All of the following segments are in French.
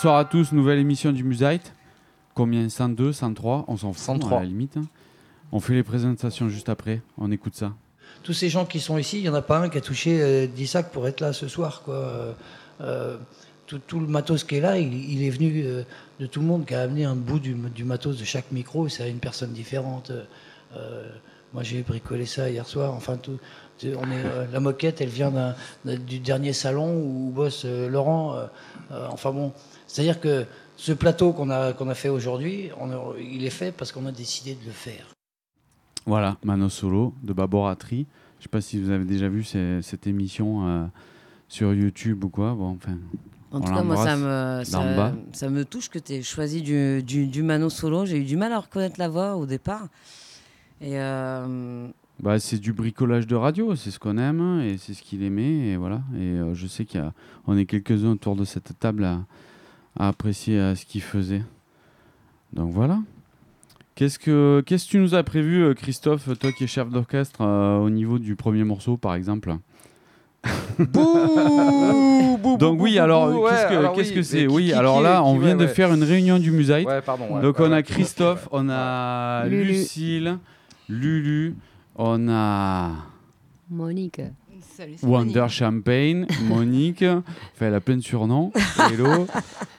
Bonsoir à tous, nouvelle émission du Musite. Combien? 102, 103 On s'en fout 103. à la limite. hein. On fait les présentations juste après, on écoute ça. Tous ces gens qui sont ici, il n'y en a pas un qui a touché euh, 10 sacs pour être là ce soir. Quoi. Euh, euh, tout, tout le matos qui est là, il, il est venu euh, de tout le monde, qui a amené un bout du, du matos de chaque micro, et c'est à une personne différente. Moi, j'ai bricolé ça hier soir. Enfin, tout, c'est- on est, la moquette, elle vient du dernier salon où bosse Laurent. enfin bon, c'est-à-dire que ce plateau qu'on a, qu'on a fait aujourd'hui, il est fait parce qu'on a décidé de le faire. Voilà, Mano Solo de Baboratri. Je sais pas si vous avez déjà vu ces- cette émission euh, sur YouTube ou quoi. Bon, enfin, En tout cas, moi, ça me, ça, me touche que tu aies choisi du, du, du Mano solo. J'ai eu du mal à reconnaître la voix au départ. Et euh, bah, c'est du bricolage de radio, c'est ce qu'on aime et c'est ce qu'il aimait. Et voilà. Et euh, je sais qu'on est quelques-uns autour de cette table à, à apprécier ce qu'il faisait. Donc voilà. Qu'est-ce que qu'est-ce que tu nous as prévu, euh, Christophe, toi qui es chef d'orchestre, euh, au niveau du premier morceau, par exemple? Donc oui, alors ouais, qu'est-ce que alors qu'est-ce oui, que mais c'est? qui- Oui, qui- alors là, on qui- vient ouais, de ouais. faire une réunion du pardon. ouais, Donc on a ouais. Christophe, on a Lulu. Lucille, Lulu, on a Monique. Wonder Monique. Champagne, Monique, enfin elle a plein de surnoms, Hello,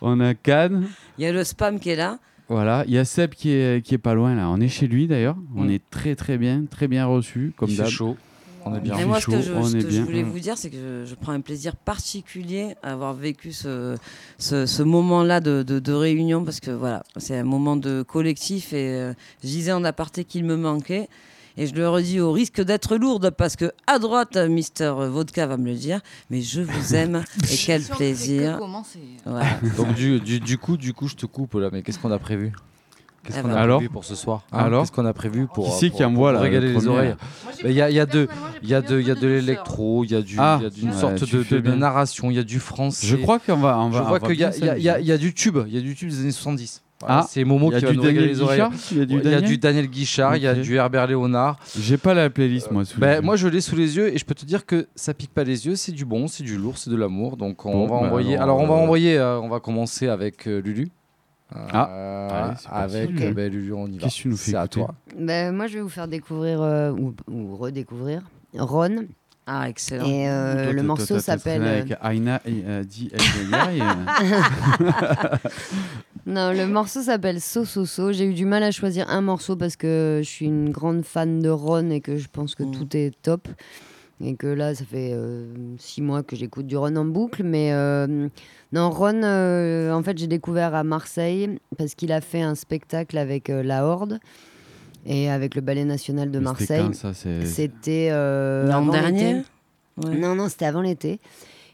on a Can, il y a le spam qui est là. voilà, il y a Seb qui est, qui est pas loin là, on est chez lui d'ailleurs, on Mm. est très très bien, très bien reçu, comme Il fait d'hab. chaud. On est bien. Et moi, ce que je, ce que je voulais Mm. vous dire, c'est que je, je prends un plaisir particulier à avoir vécu ce, ce, ce moment-là de, de, de réunion parce que voilà, c'est un moment de collectif et euh, je disais en aparté qu'il me manquait. Et je le redis au risque d'être lourde parce que à droite, Mister Vodka va me le dire, mais je vous aime et quel que plaisir. Donc du, du, du coup, du coup, je te coupe là. Mais qu'est-ce qu'on a prévu Qu'est-ce Eh qu'on ben. a Alors prévu pour ce soir Hein Alors Qu'est-ce qu'on a prévu pour Qui c'est pour- qui envoie, là, les oreilles il y a, il y a de, il y a de, il y a de l'électro, il y a du, Ah, il y a d'une ouais, sorte de, de- narration, il y a du français. Je crois qu'on va, on va. Je vois qu'il y, a- il y a- il y a- y a du tube, il y a du tube des années 70. Voilà, Ah, c'est Momo Il y a qui va du nous régaler Daniel les oreilles. Guichard Il y a du Il y a Daniel du Daniel Guichard, il y a du Herbert Léonard. J'ai pas la playlist moi. sous les Ben, yeux. moi, je l'ai sous les yeux et je peux te dire que ça pique pas les yeux, c'est du bon, c'est du lourd, c'est de l'amour. Donc on Bon, va ben envoyer. alors, Alors, on va euh, envoyer. euh, on va commencer avec euh, Lulu. Ah, allez, avec euh, ben, Lulu, on y va. Qu'est-ce que tu nous fais C'est à toi. Ben, moi, je vais vous faire découvrir euh, ou, ou redécouvrir Ron. Ah, excellent. Et euh, Toi, le toi, morceau s'appelle. Avec Aina et euh, dit euh, Non, le morceau s'appelle So So So. J'ai eu du mal à choisir un morceau parce que je suis une grande fan de Ron et que je pense que Mm. tout est top. Et que là, ça fait euh, six mois que j'écoute du Ron en boucle. Mais euh, non, Ron, euh, en fait, j'ai découvert à Marseille parce qu'il a fait un spectacle avec euh, La Horde et avec le Ballet National de Marseille. C'était euh, L'an dernier? Ouais. Non, non, c'était avant l'été.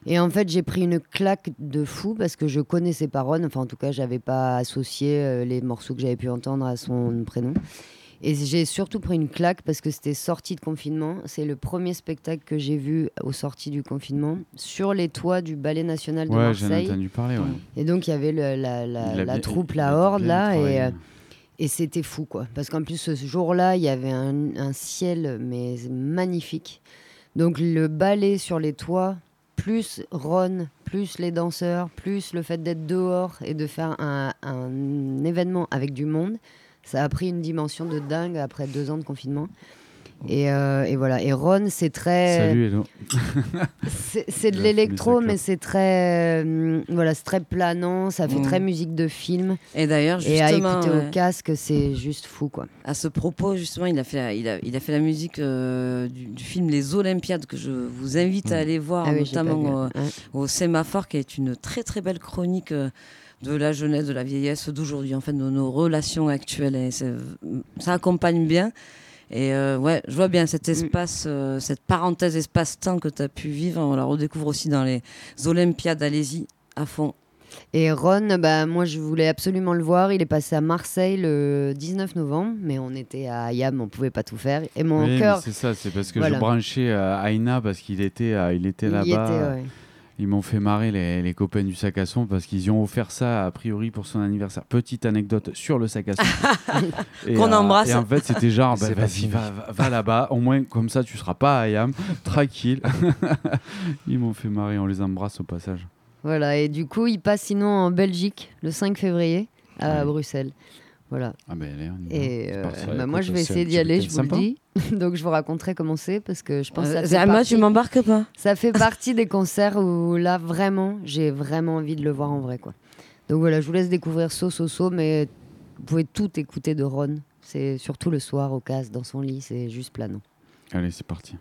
Et en fait, j'ai pris une claque de fou parce que je connaissais pas Ron. Enfin, en tout cas, j'avais pas associé euh, les morceaux que j'avais pu entendre à son prénom. Et j'ai surtout pris une claque parce que c'était sorti de confinement. C'est le premier spectacle que j'ai vu aux sorties du confinement sur les toits du Ballet National de Ouais, j'en Marseille. entendu parler. Ouais. Et donc, il y avait le- la, troupe, la Horde, là. Et, euh, et c'était fou, quoi. Parce qu'en plus, ce jour-là, il y avait un, un ciel, mais magnifique. Donc, le ballet sur les toits, plus Ron, plus les danseurs, plus le fait d'être dehors et de faire un, un événement avec du monde, ça a pris une dimension de dingue après deux ans de confinement. Et, euh, et voilà. Et Ron, c'est très. Salut Hello. C'est de l'électro, mais c'est très, euh, voilà, c'est très planant. Ça fait Mm. très musique de film. Et d'ailleurs, Et à justement, écouter ouais. au casque, c'est juste fou, quoi. À ce propos, justement, il a fait, la- il a, il a fait la musique euh, du, du film Les Olympiades que je vous invite à aller voir, Ah oui, notamment au, Ouais. au Sémaphore, qui est une très très belle chronique euh, de la jeunesse, de la vieillesse d'aujourd'hui, en fait, de nos relations actuelles. Et ça accompagne bien. Et euh, ouais, je vois bien cet espace, euh, cette parenthèse espace-temps que tu as pu vivre. On la redécouvre aussi dans les Olympiades. Allez-y, à fond. Et Ron, bah, moi, je voulais absolument le voir. Il est passé à Marseille le 19 novembre, mais on était à Ayam, on pouvait pas tout faire. Et mon Oui, cœur, c'est ça, c'est parce que Voilà. je branchais euh, Aina parce qu'il était, il était là-bas. Ils m'ont fait marrer les, les copains du sac à son parce qu'ils y ont offert ça a priori pour son anniversaire. Petite anecdote sur le sac à son. Qu'on euh, embrasse. Et en fait, c'était genre, bah, vas-y, va, va- va là-bas. Au moins, comme ça, tu seras pas à Ayam. Tranquille. Ils m'ont fait marrer. On les embrasse au passage. Voilà, et du coup, il passe sinon en Belgique le 5 février à Ouais. Bruxelles. Voilà. Ah ben. Et euh, bah, moi, écoute, je vais essayer d'y aller, je vous le sympa. dis. Donc, je vous raconterai comment c'est parce que je pense que ça Euh, fait, moi, partie, tu m'embarques pas? ça fait partie des concerts où là, vraiment, j'ai vraiment envie de le voir en vrai. quoi. Donc voilà, je vous laisse découvrir So So So, mais vous pouvez tout écouter de Ron. C'est surtout le soir au casse dans son lit, c'est juste planant. Allez, c'est parti.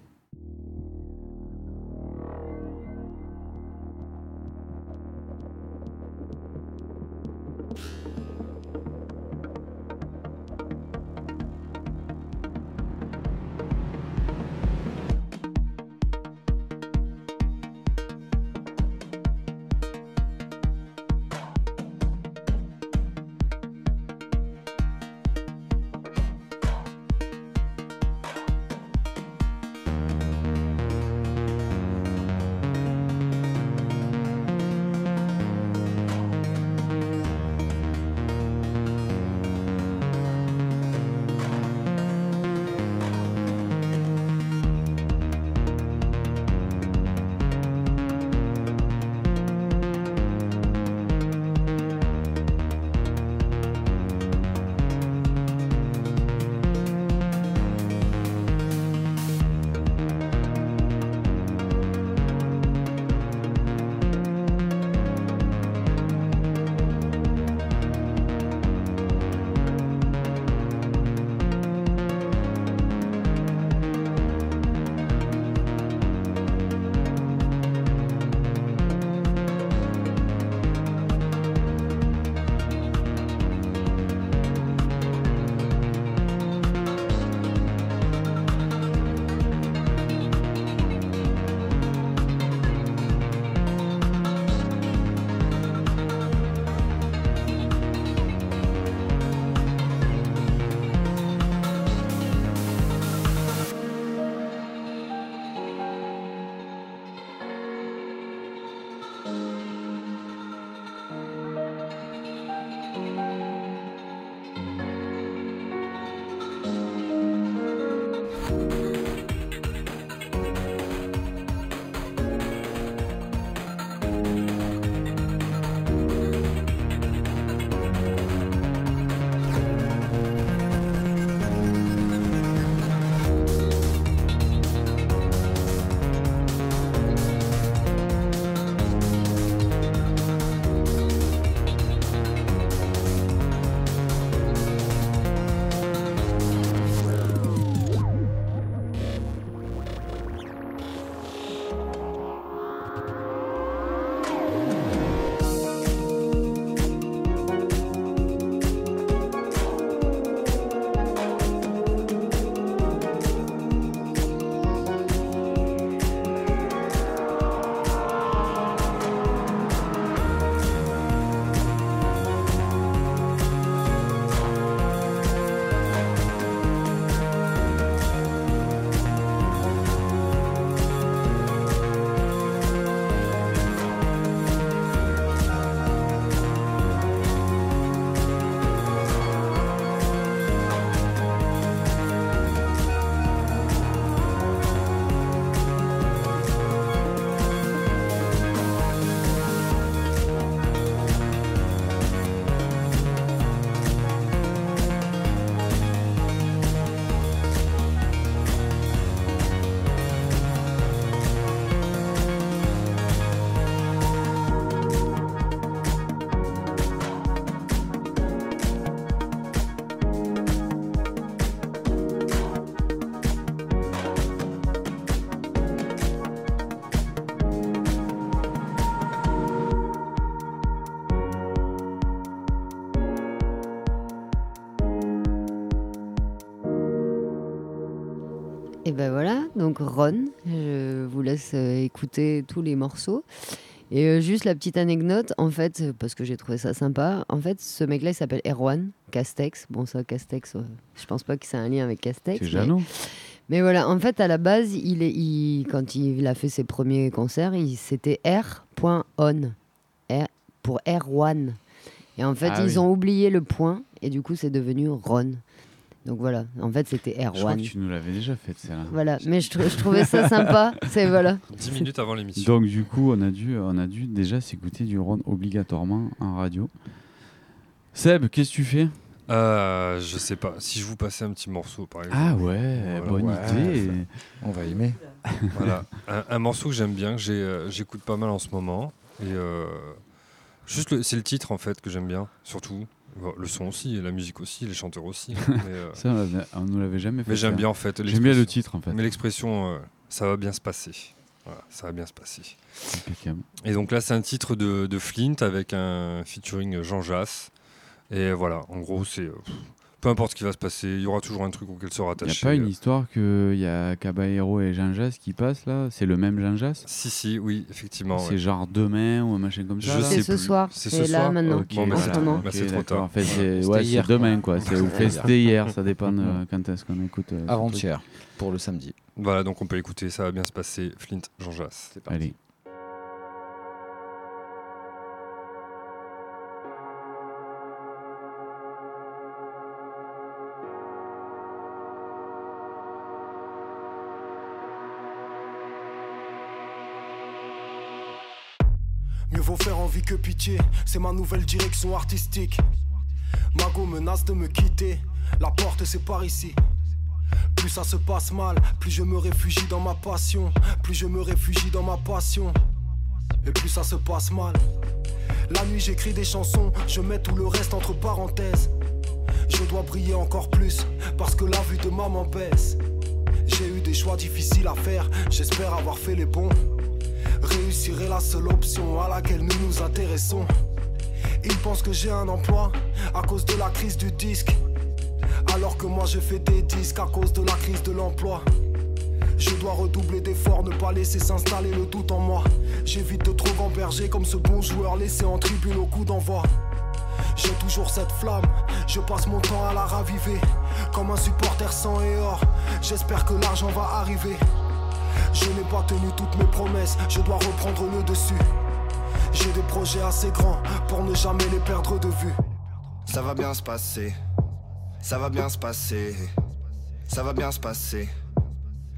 Donc Ron, je vous laisse euh, écouter tous les morceaux. Et euh, juste la petite anecdote, en fait, euh, parce que j'ai trouvé ça sympa, en fait, ce mec-là, il s'appelle Erwan Castex. Bon, ça, Castex, je pense pas que c'est un lien avec Castex. C'est mais-. Mais voilà, en fait, à la base, il est, il- quand il a fait ses premiers concerts, il- c'était R.on, R, pour Erwan. Et en fait, Ah ils oui. ont oublié le point, et du coup, c'est devenu Ron. Donc voilà, en fait, c'était Je crois Erwan. que tu nous l'avais déjà fait celle-là. Voilà, mais je, trou- je trouvais ça sympa. C'est voilà. 10 minutes avant l'émission. Donc du coup, on a dû, on a dû déjà s'écouter du Ron obligatoirement en radio. Seb, qu'est-ce que tu fais? Euh, je sais pas. Si je vous passais un petit morceau, par exemple. Ah ouais, Voilà. bonne Ouais, idée. On va aimer. Voilà. Un, un morceau que j'aime bien, que euh, j'écoute pas mal en ce moment. Et euh, juste, c'est le titre en fait que j'aime bien, surtout. Le son aussi, la musique aussi, les chanteurs aussi. mais euh, Ça, on on nous l'avait jamais fait. mais j'aime bien en fait. J'aime bien le titre en fait. Mais l'expression, euh, ça va bien se passer. Voilà, ça va bien se passer. Impeccable. Et donc là, c'est un titre de, de Flint avec un featuring Jean Jass. Et voilà, en gros, c'est. euh, peu importe ce qui va se passer, il y aura toujours un truc auquel se Il n'y rattacher. a pas une histoire qu'il y a Caballero et Jean Jas qui passent là? C'est le même Jean Jas Si, si, oui, effectivement. C'est ouais. genre demain ou un machin comme ça Je là? sais C'est ce plus. soir. C'est ce là soir maintenant. Bon, bah, c'est bah, c'est trop tard. En fait, c'est ouais, c'est hier, demain quoi. C'est- Ou fait Hier. c'était hier, ça dépend de quand est-ce qu'on écoute. euh. Avant-hier, pour le samedi. Voilà, donc on peut écouter, ça va bien se passer. Flint, Jean Jass. C'est parti. Allez. Que pitié, c'est ma nouvelle direction artistique. Mago menace de me quitter, la porte c'est par ici. Plus ça se passe mal, plus je me réfugie dans ma passion, plus je me réfugie dans ma passion. Et plus ça se passe mal. La nuit j'écris des chansons, je mets tout le reste entre parenthèses. Je dois briller encore plus, parce que la vue de maman baisse. J'ai eu des choix difficiles à faire, j'espère avoir fait les bons. Réussir est la seule option à laquelle nous nous intéressons. Ils pensent que j'ai un emploi à cause de la crise du disque. Alors que moi je fais des disques à cause de la crise de l'emploi. Je dois redoubler d'efforts, ne pas laisser s'installer le doute en moi. J'évite de trop gamberger comme ce bon joueur laissé en tribune au coup d'envoi. J'ai toujours cette flamme, je passe mon temps à la raviver. Comme un supporter sang et or, j'espère que l'argent va arriver. Je n'ai pas tenu toutes mes promesses, je dois reprendre le dessus. J'ai des projets assez grands pour ne jamais les perdre de vue. Ça va bien se passer. Ça va bien se passer. Ça va bien se passer.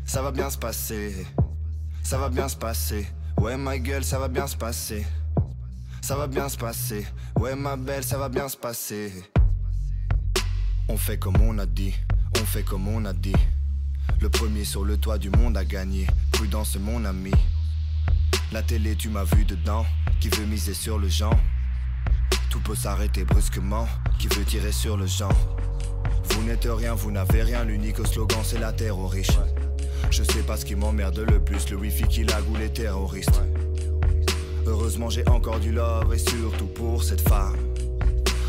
Ça va bien se passer. Ça va bien se passer. Ouais, ma gueule, ça va bien se passer. Ça va bien se passer. Ouais, ma belle, ça va bien se passer. On fait comme on a dit. On fait comme on a dit. Le premier sur le toit du monde a gagné. Prudence, mon ami. La télé, tu m'as vu dedans. Qui veut miser sur le genre? Tout peut s'arrêter brusquement. Qui veut tirer sur le genre? Vous n'êtes rien, vous n'avez rien. L'unique slogan, c'est la terre aux riches. Je sais pas ce qui m'emmerde le plus, le wifi qui lag ou les terroristes. Heureusement, j'ai encore du love et surtout pour cette femme.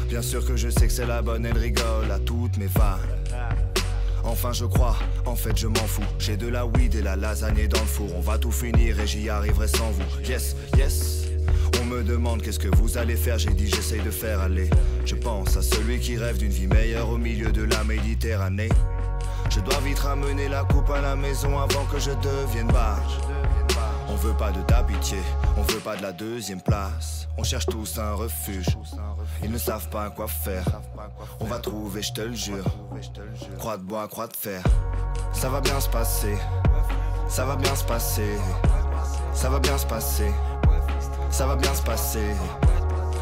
Bien sûr que je sais que c'est la bonne, elle rigole à toutes mes vannes. Enfin, je crois, en fait, je m'en fous. J'ai de la weed et la lasagne dans le four. On va tout finir et j'y arriverai sans vous. Yes, yes. On me demande qu'est-ce que vous allez faire, j'ai dit j'essaye de faire aller. Je pense à celui qui rêve d'une vie meilleure au milieu de la Méditerranée. Je dois vite ramener la coupe à la maison avant que je devienne barge. On veut pas de ta pitié, on veut pas de la deuxième place. On cherche tous un refuge, ils ne savent pas quoi faire. On va trouver, je te le jure. Croix de bois, croix de fer. Ça va bien se passer, ça va bien se passer, ça va bien se passer. Ça va bien se passer,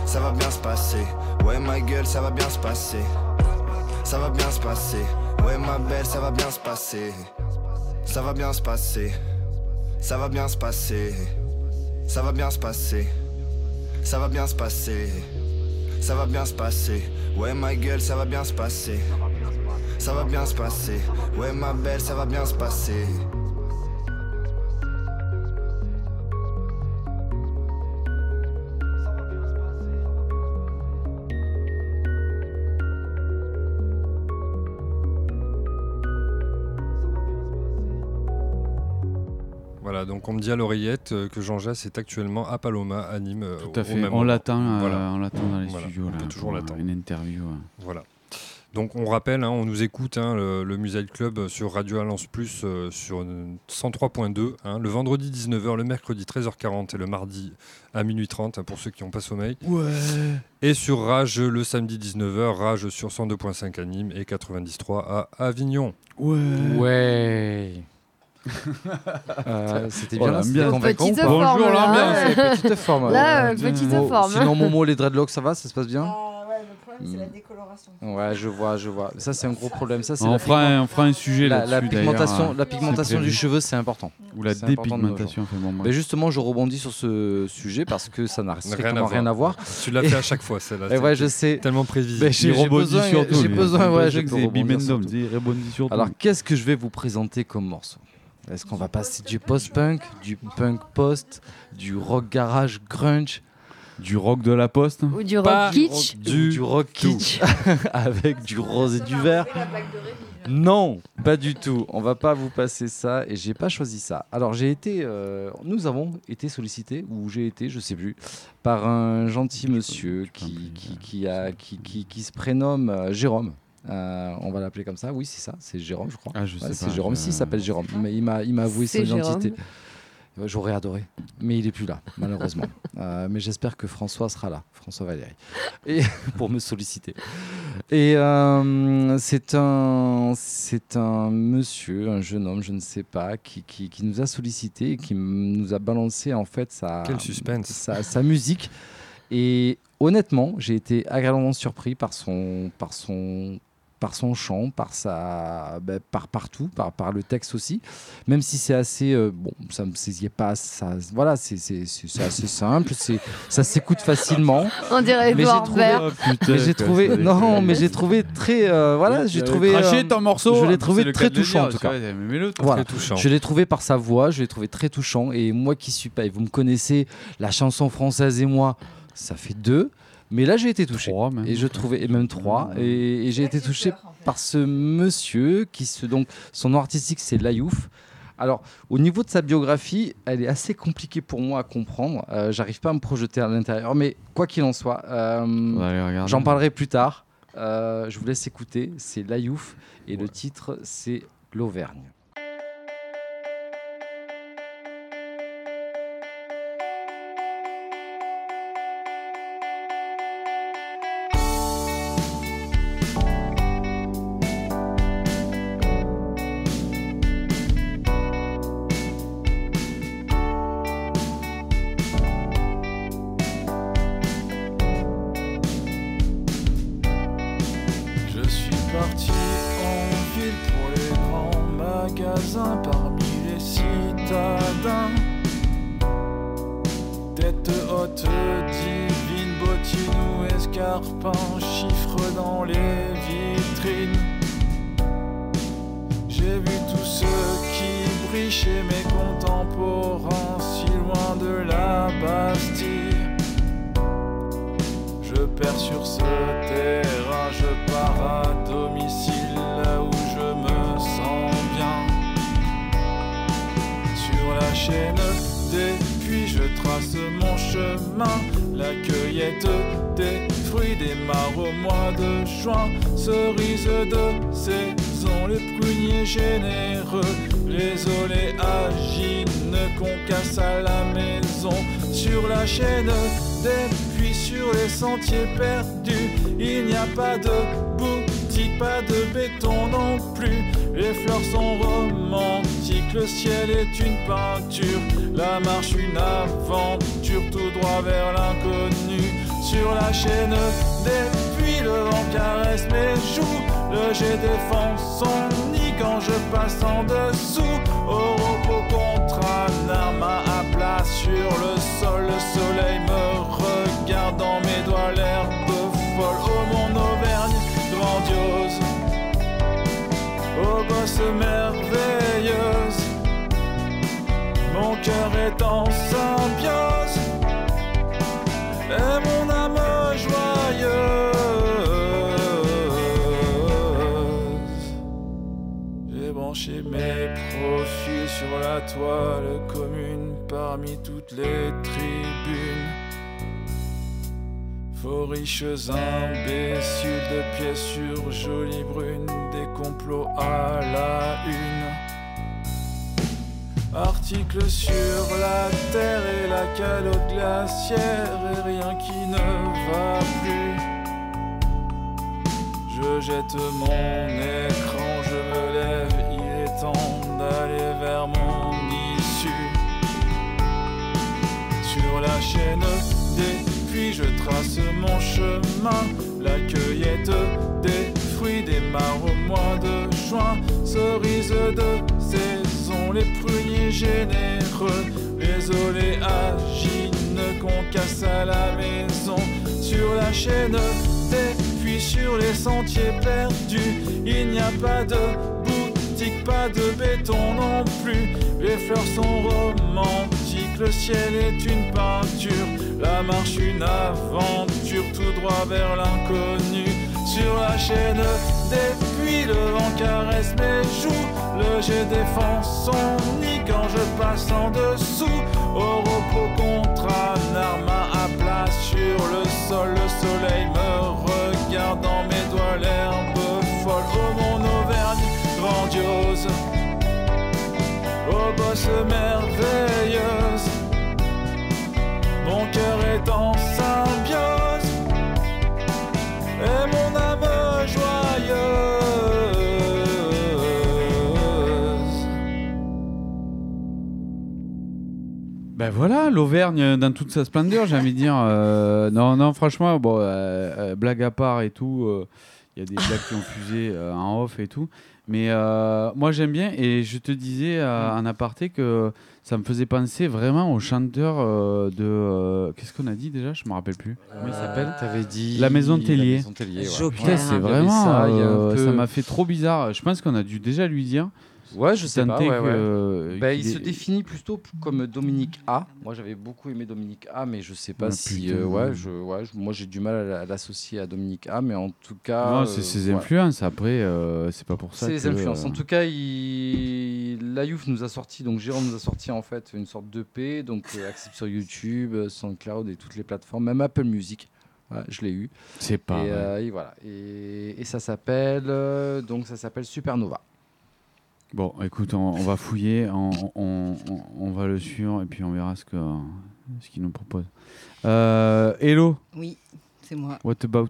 ça va bien se passer. Ouais, ma gueule, ça va bien se passer. Ça va bien se passer. Ouais, ma belle, ça va bien se passer. Ça va bien se passer. Ça va bien se passer. Ça va bien se passer. Ça va bien se passer. Ça va bien se passer. Ouais, ma gueule, ça va bien se passer. Ça va bien se passer. Ouais, ma belle, ça va bien se passer. Donc on me dit à l'oreillette euh, que Jean Jass est actuellement à Paloma, à Nîmes. euh, Tout à fait. moment. l'attend, euh, Voilà. on l'attend dans les Voilà. studios On là. peut toujours l'attendre. Une interview. Voilà. Donc on rappelle, hein, on nous écoute, hein, le, le Music Club sur Radio Alliance Plus euh, sur euh, 103.2, hein, le vendredi 19h, le mercredi 13h40 et le mardi à minuit 30 hein, pour ceux qui n'ont pas sommeil. Ouais. Et sur Rage le samedi 19h, Rage sur 102.5 à Nîmes et 93.3 à Avignon. Ouais. Ouais. Euh, C'était Oh, bien l'ambiance. convaincant Petite forme, Bonjour, là, l'ambiance. ouais. Petite forme. Là, euh, petite Bon, forme. hein. Sinon, Momo, les dreadlocks, ça va Ça se passe bien Ah ouais, le problème, c'est la Mm. décoloration. Ouais, je vois, je vois. Ça, c'est un gros problème. Ça, c'est On la, fera, pigment- un, on fera un sujet la, là-dessus. la pigmentation, la hein. pigmentation du cheveu, c'est important. Ou la dépigmentation. Bon, bref. Mais justement, je rebondis sur ce sujet parce que ça n'a Rien à strictement voir. rien à voir. Tu l'as fait à chaque fois, celle-là. Et ouais, je sais. Tellement prévisible. J'ai Il j'ai besoin, sur tout, j'ai lui. besoin, ouais, il rebondit sur tout. Alors, qu'est-ce que je vais vous présenter comme morceau? Est-ce qu'on va passer du post-punk, du punk post, du rock garage grunge, du rock de la poste Ou du Pas rock kitsch. du, du rock kitsch avec du rose et du vert Non, pas du tout. On va pas vous passer ça et j'ai pas choisi ça. Alors j'ai été, euh, nous avons été sollicités ou j'ai été, je sais plus, par un gentil monsieur qui qui, qui a qui, qui, qui se prénomme euh, Jérôme. Euh, on va l'appeler comme ça. Oui, c'est ça. C'est Jérôme, je crois. Ah, je Ouais, sais c'est pas. Jérôme. je- Si, il s'appelle Jérôme. Mais il m'a, il m'a avoué son Jérôme. identité. Ouais, J'aurais adoré. Mais il est plus là, malheureusement. Euh, mais j'espère que François sera là, François Valéry, et pour me solliciter. Et euh, c'est un, c'est un monsieur, un jeune homme, je ne sais pas, qui, qui, qui nous a sollicité, et qui m- nous a balancé en fait sa, Quel suspense. sa, sa musique. Et honnêtement, j'ai été agréablement surpris par son, par son, par son chant, par sa, ben, par partout, par, par le texte aussi. Même si c'est assez, euh, bon, ça me saisit pas, ça, voilà, c'est, c'est, c'est- c'est assez simple, c'est, ça s'écoute facilement. On dirait Mais j'ai trouvé-. Oh, putain, Mais j'ai quoi, trouvé, ça non, mais j'ai trouvé très, euh, voilà, j'ai trouvé. Craché euh, ton morceau. je l'ai trouvé très touchant, dire, en tout cas. vois. Voilà. Très touchant. Je l'ai trouvé par sa voix, je l'ai trouvé très touchant. Et moi qui suis pas, et vous me connaissez, la chanson française et moi, ça fait deux. Mais là, j'ai été touché. Trois, même. Et je trouvais, et même trois. Et, et j'ai été touché par ce monsieur qui se, donc, son nom artistique, c'est Layouf. Alors, au niveau de sa biographie, elle est assez compliquée pour moi à comprendre. Euh, J'arrive pas à me projeter à l'intérieur. Mais quoi qu'il en soit, euh, j'en parlerai plus tard. Euh, je vous laisse écouter. C'est Layouf. Et le titre, c'est L'Auvergne. Chaîne des puits, le vent caresse mes joues, le jet défend son mes profils sur la toile commune parmi toutes les tribunes. Vos riches imbéciles de pièces sur jolie brune, des complots à la une. Article sur la terre et la calotte glaciaire et rien qui ne va plus. Je jette mon écran, je me lève, d'aller vers mon issue. Sur la chaîne des puits, je trace mon chemin. La cueillette des fruits démarre au mois de juin. Cerise de saison, les pruniers généreux, les oléagineux qu'on casse à la maison. Sur la chaîne des puits, sur les sentiers perdus, il n'y a pas de pas de béton non plus. Les fleurs sont romantiques, le ciel est une peinture, la marche une aventure, tout droit vers l'inconnu. Sur la chaîne des puits, le vent caresse mes joues, le jet défend son nid quand je passe en dessous. Au repos contre un arme à plat sur le sol, le soleil me regarde dans mes doigts, l'herbe merveilleuse, mon cœur est en symbiose et mon âme joyeuse. Ben voilà, l'Auvergne dans toute sa splendeur, j'ai envie de dire. Euh, non, non, franchement, bon, euh, euh, blague à part et tout, il y a des blagues qui ont fusé en off et tout. Mais euh, moi, j'aime bien, et je te disais euh, en aparté que ça me faisait penser vraiment au chanteur euh, de. euh, Qu'est-ce qu'on a dit déjà? Je me rappelle plus. Comment il s'appelle? T'avais dit La Maison Tellier. La Maison Tellier, ouais. Joker. C'est vraiment. Ça m'a fait trop bizarre. Je pense qu'on a dû déjà lui dire. Ouais, je sais pas. Ouais, ouais. que- Bah, il se est- définit plutôt comme Dominique A. Moi, j'avais beaucoup aimé Dominique A, mais je sais pas Ah, si. euh, ouais, je, ouais, je- moi, j'ai du mal à la- à l'associer à Dominique A, mais en tout cas. Non, euh, c'est ses ouais. influences. Après, euh, c'est pas pour ça. C'est les influences. euh, En tout cas, il... la Youf nous a sorti, donc Jérôme nous a sorti en fait une sorte d'EP, donc euh, accessible sur YouTube, euh, SoundCloud et toutes les plateformes, même Apple Music. Ouais, je l'ai eu. C'est pas. et, euh, voilà. Et, et ça s'appelle euh, donc ça s'appelle Supernova. Bon, écoute, on, on va fouiller, on, on- on- on va le suivre et puis on verra ce que ce qu'il nous propose. Euh, hello, Oui, c'est moi. what about?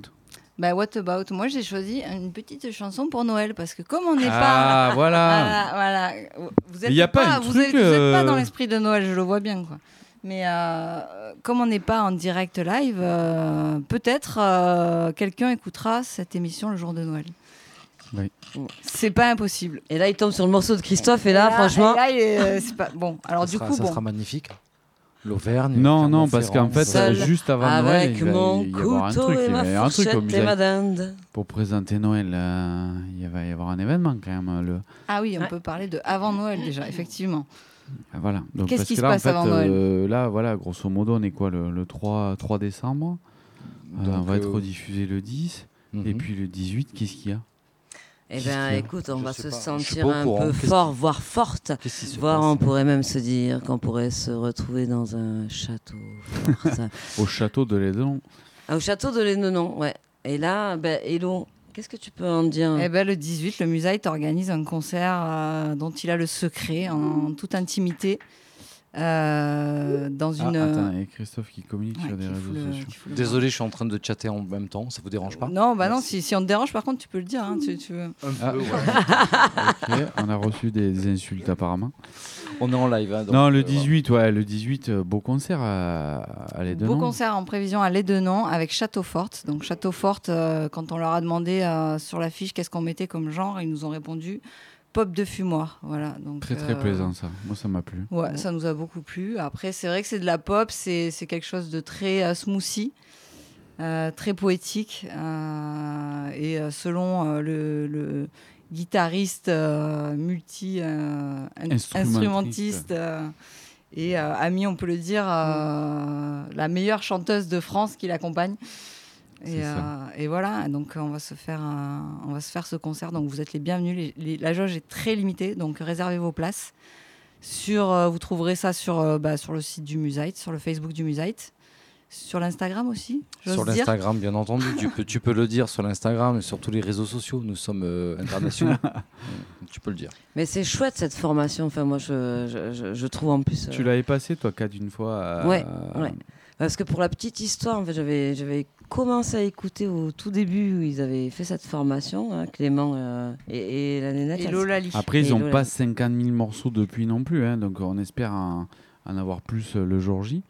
Bah, what about? Moi, j'ai choisi une petite chanson pour Noël parce que comme on n'est Ah, pas. voilà. voilà. Vous Mais êtes y a pas un vous êtes- vous êtes pas euh, dans l'esprit de Noël, je le vois bien, quoi. Mais euh, comme on n'est pas en direct live, euh, peut-être quelqu'un écoutera cette émission le jour de Noël. Oui. C'est pas impossible. Et là, il tombe sur le morceau de Christophe, et là, franchement. et là, il est- euh, c'est pas bon. Alors ça du sera, coup, ça bon. sera magnifique. L'Auvergne. Non, non, parce qu'en fait, Seul, euh, juste avant Noël, Avec il va mon y avoir un truc, il va y avoir un. Pour présenter Noël, euh, il va y avoir un événement quand même. Le... Ah oui, on Ouais. peut parler de avant Noël déjà, effectivement. Ah, Voilà. Donc, Qu'est-ce parce qui que se là, passe en fait, avant Noël euh, Là, voilà, grosso modo, on est quoi le, le 3, 3 décembre Euh, On va être rediffusé le 10. Mhm. Et puis le 18, qu'est-ce qu'il y a? Eh bien, écoute, on Je va se pas, sentir un peu fort, voire forte. Voire on pourrait même se dire qu'on pourrait se retrouver dans un château. Au château de l'Édon. Ah, au château de l'Énonon, ouais. Et là, ben, Hello, qu'est-ce que tu peux en dire? Eh ben, le 18, le Musite organise un concert euh, dont il a le secret en toute intimité. Euh, dans Ah, une. attends, il y a Christophe qui communique ouais, sur des réseaux le- sociaux. Désolé, je suis en train de chatter en même temps. Ça vous dérange pas Non, bah non, si, si on te dérange, par contre, tu peux le dire. hein, tu, tu veux. Un Ah. peu, ouais. On a reçu des insultes apparemment. On est en live. hein, donc, non, euh, le voilà. 18, ouais, le 18, euh, beau concert à, à. Beau concert en prévision à Lédenon avec Château Forte. Donc Château Forte, euh, quand on leur a demandé euh, sur l'affiche qu'est-ce qu'on mettait comme genre, ils nous ont répondu pop de fumoir. Voilà. Donc, Très très euh, plaisant ça. Moi ça m'a plu. Ouais, ça nous a beaucoup plu. Après, c'est vrai que c'est de la pop, c'est c'est quelque chose de très euh, smoothie, euh, très poétique. euh, et euh, selon euh, le, le guitariste euh, multi euh, in- Instrumentiste. instrumentiste euh, et euh, ami, on peut le dire, euh, la meilleure chanteuse de France qui l'accompagne. Et, euh, et voilà, donc on va se faire, on va se faire ce concert. Donc vous êtes les bienvenus. Les- les- la jauge est très limitée, donc réservez vos places. Sur, euh, vous trouverez ça sur, euh, bah, sur le site du Musite, sur le Facebook du Musite. sur l'Instagram aussi. Sur l'Instagram, bien entendu. tu, peux, tu peux le dire sur l'Instagram et sur tous les réseaux sociaux. Nous sommes euh, internationaux. tu peux le dire. Mais c'est chouette cette formation. Enfin, moi, je, je, je- je trouve en plus. Tu euh, l'avais passé, toi, Kat, une fois à- Ouais, ouais. Parce que pour la petite histoire, en fait, j'avais, j'avais commencé à écouter au tout début où ils avaient fait cette formation, hein, Clément euh, et, et la nénette. Et elle- Lolali. Après, ils n'ont pas 50 000 morceaux depuis non plus, hein, donc on espère en, en avoir plus euh, le jour J.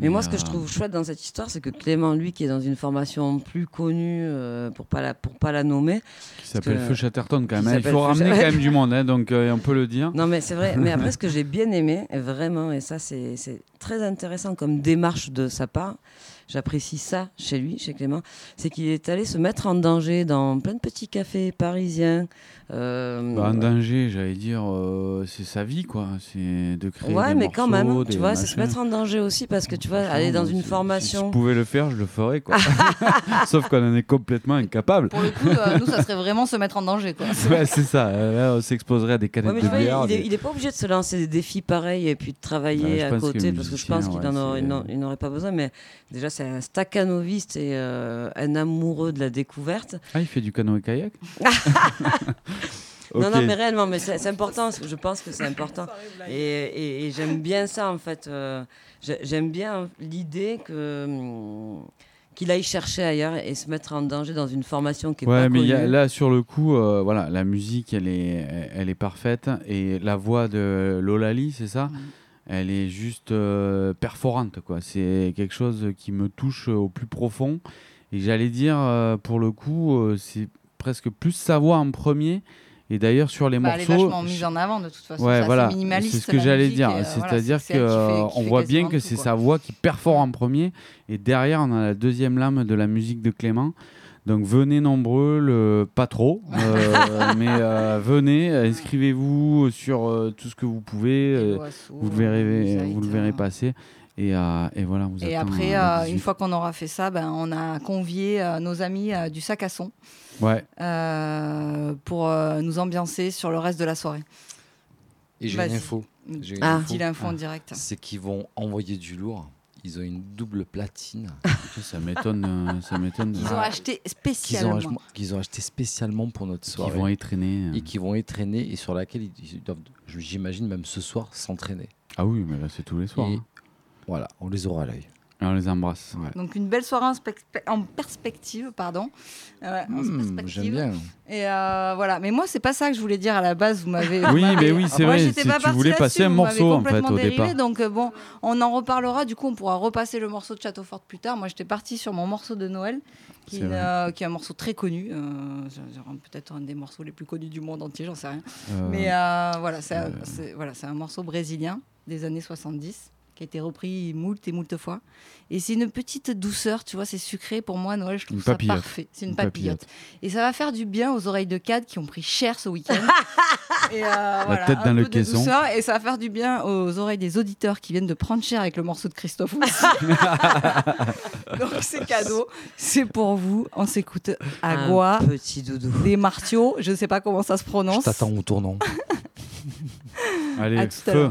Mais moi, ce que je euh, trouve chouette dans cette histoire, c'est que Clément, lui, qui est dans une formation plus connue, euh, pour pas la pour pas la nommer, Qui s'appelle que- Feu Chatterton quand même. hein. Il faut Feu ramener quand même du monde, hein, donc euh, on peut le dire. Non, mais c'est vrai. Mais après, ce que j'ai bien aimé, vraiment, et ça, c'est très intéressant comme démarche de sa part, j'apprécie ça chez lui, chez Clément, c'est qu'il est allé se mettre en danger dans plein de petits cafés parisiens. Euh, Bah, en danger, j'allais dire, euh, c'est sa vie, quoi. C'est de créer Ouais, des mais quand même, morceaux, tu vois, c'est se mettre en danger aussi parce que tu vois, aller dans une si- Si formation. je pouvais le faire, je le ferais, quoi. Sauf qu'on en est complètement incapable. Pour le coup, euh, nous, ça serait vraiment se mettre en danger. Quoi. Ouais, c'est ça. Euh, Là, on s'exposerait à des canettes Ouais, de vois, bière. il, est- des- il est pas obligé de se lancer des défis pareils et puis de travailler je à que côté parce que je pense qu'il ouais, n'aurait pas besoin. Mais déjà, c'est un staccanoviste et euh, un amoureux de la découverte. Ah, il fait du canoë-kayak? Non, non, mais réellement, mais c'est important. Je pense que c'est important. Et, et- et j'aime bien ça, en fait. euh, j'ai- j'aime bien l'idée que hum, qu'il aille chercher ailleurs et se mettre en danger dans une formation qui est Ouais, pas mais il y a- connue. là, sur le coup, euh, voilà, la musique, elle est, elle est parfaite. Et la voix de Lolali, c'est ça? Elle est juste euh, perforante, quoi. C'est quelque chose qui me touche au plus profond. Et j'allais dire, pour le coup, c'est presque plus sa voix en premier. Et d'ailleurs, sur les Bah, elle est morceaux. vachement mise en avant de toute façon. Ouais, c'est voilà, ce que la j'allais dire. euh, C'est-à-dire qu'on fait voit bien que c'est sa voix qui perfore en premier, et derrière on a la deuxième lame de la musique de Clément. Donc venez nombreux, le... pas trop, euh, mais euh, venez, inscrivez-vous sur euh, tout ce que vous pouvez, euh, vous le verrez, vous le verrez passer, et, euh, et voilà. on Vous Et attend, après, euh, euh, une 18. fois qu'on aura fait ça, ben, on a convié euh, nos amis euh, du sac à son Ouais. euh, pour euh, nous ambiancer sur le reste de la soirée. Et j'ai une info. J'ai une Ah. info. L'info en direct. C'est qu'ils vont envoyer du lourd. Ils ont une double platine. Ça m'étonne. ça m'étonne. Ils ont acheté qu'ils spécialement. ont, qu'ils ont acheté spécialement pour notre Qui soirée. vont étraîner. Et qui vont étraîner et sur laquelle ils, ils doivent, j'imagine même ce soir, s'entraîner. Ah oui, mais là c'est tous les soirs. Et hein. Voilà, on les aura à l'œil. Et on les embrasse. ouais. Donc une belle soirée en, spec- en perspective, pardon. Euh, perspective. J'aime bien. Et euh, voilà, mais moi c'est pas ça que je voulais dire à la base. Vous m'avez. Oui, mais oui, c'est Moi, vrai, j'étais c'est- pas tu voulais passer un morceau, en fait, au dérivé, départ. Donc euh, bon, on en reparlera. Du coup, on pourra repasser le morceau de Château Fort plus tard. Moi, j'étais partie sur mon morceau de Noël, qui, vrai. euh, qui est un morceau très connu, euh, peut-être un des morceaux les plus connus du monde entier, j'en sais rien. Euh, Mais euh, voilà, euh, c'est voilà, c'est un morceau brésilien des années 70 qui a été repris moult et moult fois. Et c'est une petite douceur, tu vois, c'est sucré. Pour moi, Noël, je trouve Une ça papillote. parfait. C'est une, Une papillote. papillote. Et ça va faire du bien aux oreilles de Cad qui ont pris cher ce week-end. et euh, voilà, tête dans le caisson. et ça va faire du bien aux oreilles des auditeurs qui viennent de prendre cher avec le morceau de Christophe aussi. Donc c'est cadeau, c'est pour vous. On s'écoute à Goa, petit doudou. des Martiaux, je ne sais pas comment ça se Je prononce. t'attends au tournant. Allez, À tout feu.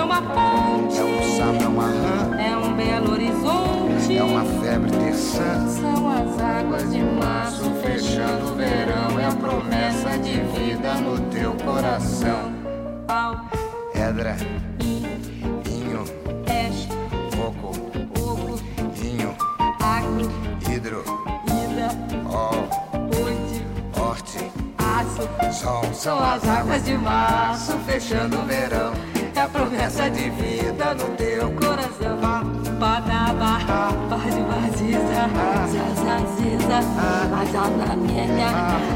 é uma ponte. é um sapo, é uma rã, É um belo horizonte. é uma febre terçã. São as águas de março fechando o verão. É a promessa de vida no teu coração. Pau, Pedra, in, inho, peixe, coco, ovo, inho, agro, hidro, ida, ol, horte, aço. sol. São as águas de março fechando o verão muita promessa de vida no teu coração. Ah. Badaba, bade vaziza, zazaziza, azana minha,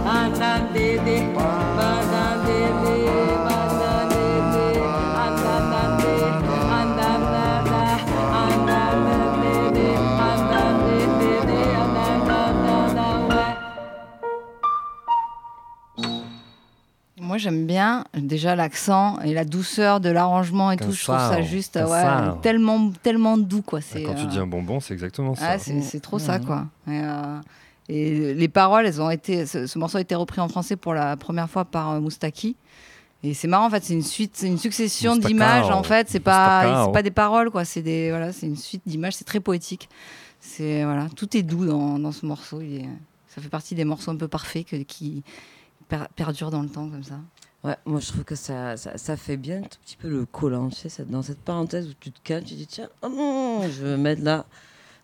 ana bebê, bana bebê, Moi, j'aime bien déjà l'accent et la douceur de l'arrangement et tout. Je trouve ça, ça juste ouais, ça. tellement, tellement doux. Quoi. Quand tu euh, dis un bonbon, c'est exactement ça. ah, c'est, trop ça, quoi. Et, euh, et les paroles, elles ont été. Ce, ce morceau a été repris en français pour la première fois par euh, Moustaki. Et c'est marrant, en fait, c'est une suite, c'est une succession d'images. En fait, c'est pas, pas des paroles, quoi. C'est des, voilà, c'est une suite d'images. C'est très poétique. C'est voilà, tout est doux dans, dans ce morceau. Il est, ça fait partie des morceaux un peu parfaits que- qui per- perdurent dans le temps comme ça? Ouais, moi je trouve que ça, ça, fait bien un tout petit peu le collant, tu sais, dans cette parenthèse où tu te calmes, tu dis tiens, oh non, je vais me mettre là,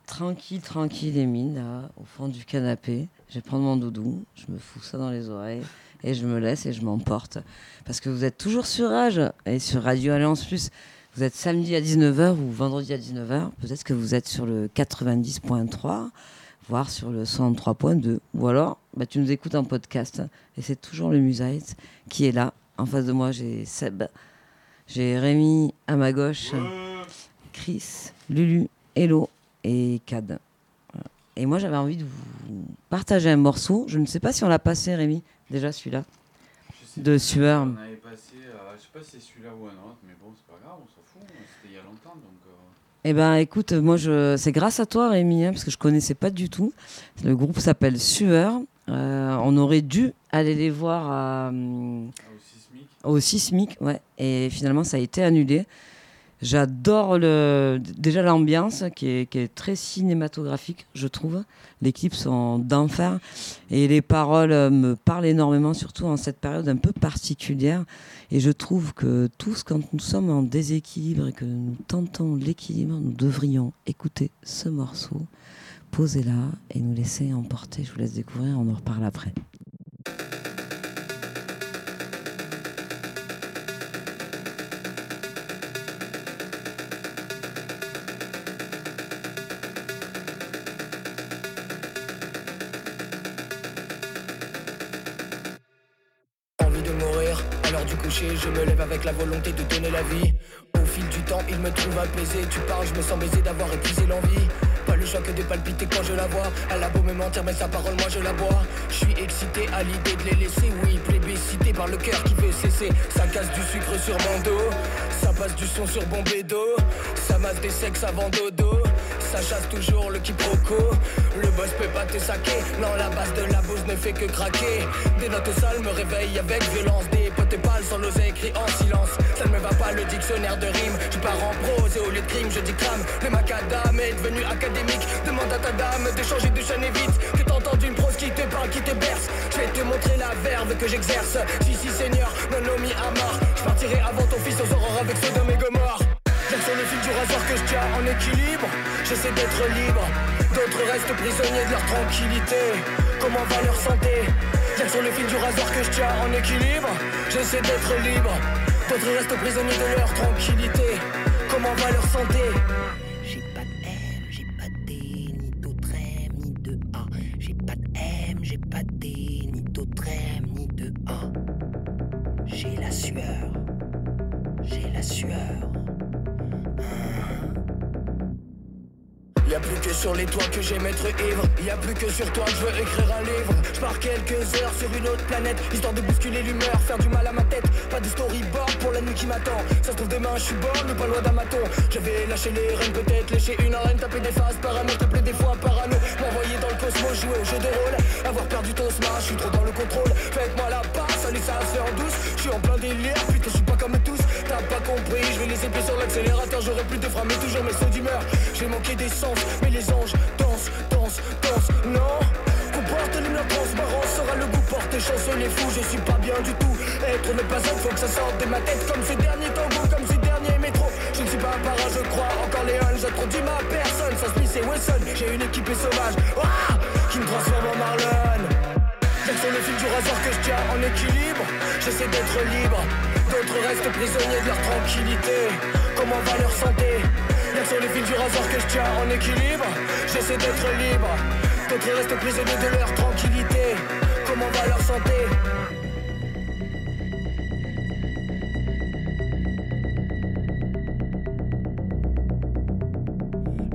tranquille, tranquille, les mines, au fond du canapé, je vais prendre mon doudou, je me fous ça dans les oreilles, et je me laisse et je m'emporte. Parce que vous êtes toujours sur Rage, et sur Radio Alliance Plus, vous êtes samedi à 19h ou vendredi à 19h, peut-être que vous êtes sur le 90.3, voire sur le 103.2, ou alors bah, tu nous écoutes en podcast, et c'est toujours le Musite qui est là. En face de moi, j'ai Seb, j'ai Rémi à ma gauche, Chris, Lulu, Hello et Cad. Voilà. Et moi, j'avais envie de vous partager un morceau. Je ne sais pas si on l'a passé, Rémi, déjà celui-là. De sueur. On avait passé, euh, je sais pas si c'est celui-là ou un autre, mais bon, c'est pas grave, on s'en fout. C'était il y a longtemps, donc. euh, Eh ben, écoute, moi, je... c'est grâce à toi, Rémi, hein, parce que je connaissais pas du tout. Le groupe s'appelle Sueur. Euh, on aurait dû aller les voir à, hum, au Sismic, ouais. Et finalement, ça a été annulé. J'adore le, déjà l'ambiance qui est, qui est très cinématographique, je trouve. Les clips sont d'enfer et les paroles me parlent énormément, surtout en cette période un peu particulière. Et je trouve que tous, quand nous sommes en déséquilibre et que nous tentons l'équilibre, nous devrions écouter ce morceau, poser là et nous laisser emporter. Je vous laisse découvrir, on en reparle après. La volonté de donner la vie. Au fil du temps, il me trouve apaisé. Tu parles, je me sens baisé d'avoir épuisé l'envie. Pas le choix que de palpiter quand je la vois. Elle a beau me mentir, mais sa parole, moi je la bois. Je suis excité à l'idée de les laisser. Oui, plébiscité par le cœur qui veut cesser. Ça casse du sucre sur mon dos. Ça passe du son sur Bombédo. Ça masse des sexes avant dodo. Ça chasse toujours le quiproquo. Le boss peut pas te saquer, non, la base de la bouse ne fait que craquer. Des notes sales me réveillent avec violence, des potes pâles sans l'oser écrit en silence. Ça ne me va pas le dictionnaire de rime, je pars en prose et au lieu de crime, je dis crame. Le macadam est devenu académique, demande à ta dame d'échanger de chaîne et vite. Que t'as entendu une prose qui te parle, qui te berce. Je vais te montrer la verve que j'exerce. Si, si, Seigneur, non, nomi à mort. Je partirai avant ton fils aux aurores avec ceux de mes. Sur le fil du rasoir que je tiens en équilibre. J'essaie d'être libre. D'autres restent prisonniers de leur tranquillité. Comment va leur santé J'aime sur le fil du rasoir que je tiens en équilibre. J'essaie d'être libre. D'autres restent prisonniers de leur tranquillité. Comment va leur santé J'ai pas de M, j'ai pas de D, ni d'autres M, ni de A. J'ai pas de M, j'ai pas de D, ni d'autres M, ni de A. J'ai la sueur, j'ai la sueur. Y a plus que sur les toits que j'aime être ivre. Y a plus que sur toi que je veux écrire un livre. Je pars quelques heures sur une autre planète, histoire de bousculer l'humeur, faire du mal à ma tête. Pas de storyboard pour la nuit qui m'attend. Ça se trouve demain, je suis borne, pas loin d'un maton. Je vais lâcher les rênes, peut-être lécher une arène, taper des phases parano, t'appeler des fois parano. M'envoyer dans le cosmos, jouer au jeu de rôle. Avoir perdu ton smash, je suis trop dans le contrôle. Faites-moi la passe, allez, ça se en douce. Je suis en plein délire, putain, je suis pas comme tous. T'as pas compris, je vais les épées sur l'accélérateur, j'aurai plus de freins, mais toujours mes sauts d'humeur. J'ai manqué d'essence, mais les anges dansent, dansent, dansent, non Comporte l'hymne transparence sera le goût porté. Chanceux les fous, je suis pas bien du tout. Être ne pas être, faut que ça sorte de ma tête. Comme ces derniers tangos, comme ces derniers métros. Je ne suis pas un parrain, je crois encore les uns J'ai trop dit ma personne, sans Smith et Wesson J'ai une équipe sauvage, ah, qui me transforme en Marlon. Sur le fil du rasoir que je tiens en équilibre? J'essaie d'être libre D'autres restent prisonniers de leur tranquillité. Comment va leur santé Y'a sur les fils du rasoir que je tiens en équilibre J'essaie d'être libre. D'autres restent prisonniers de leur tranquillité. Comment va leur santé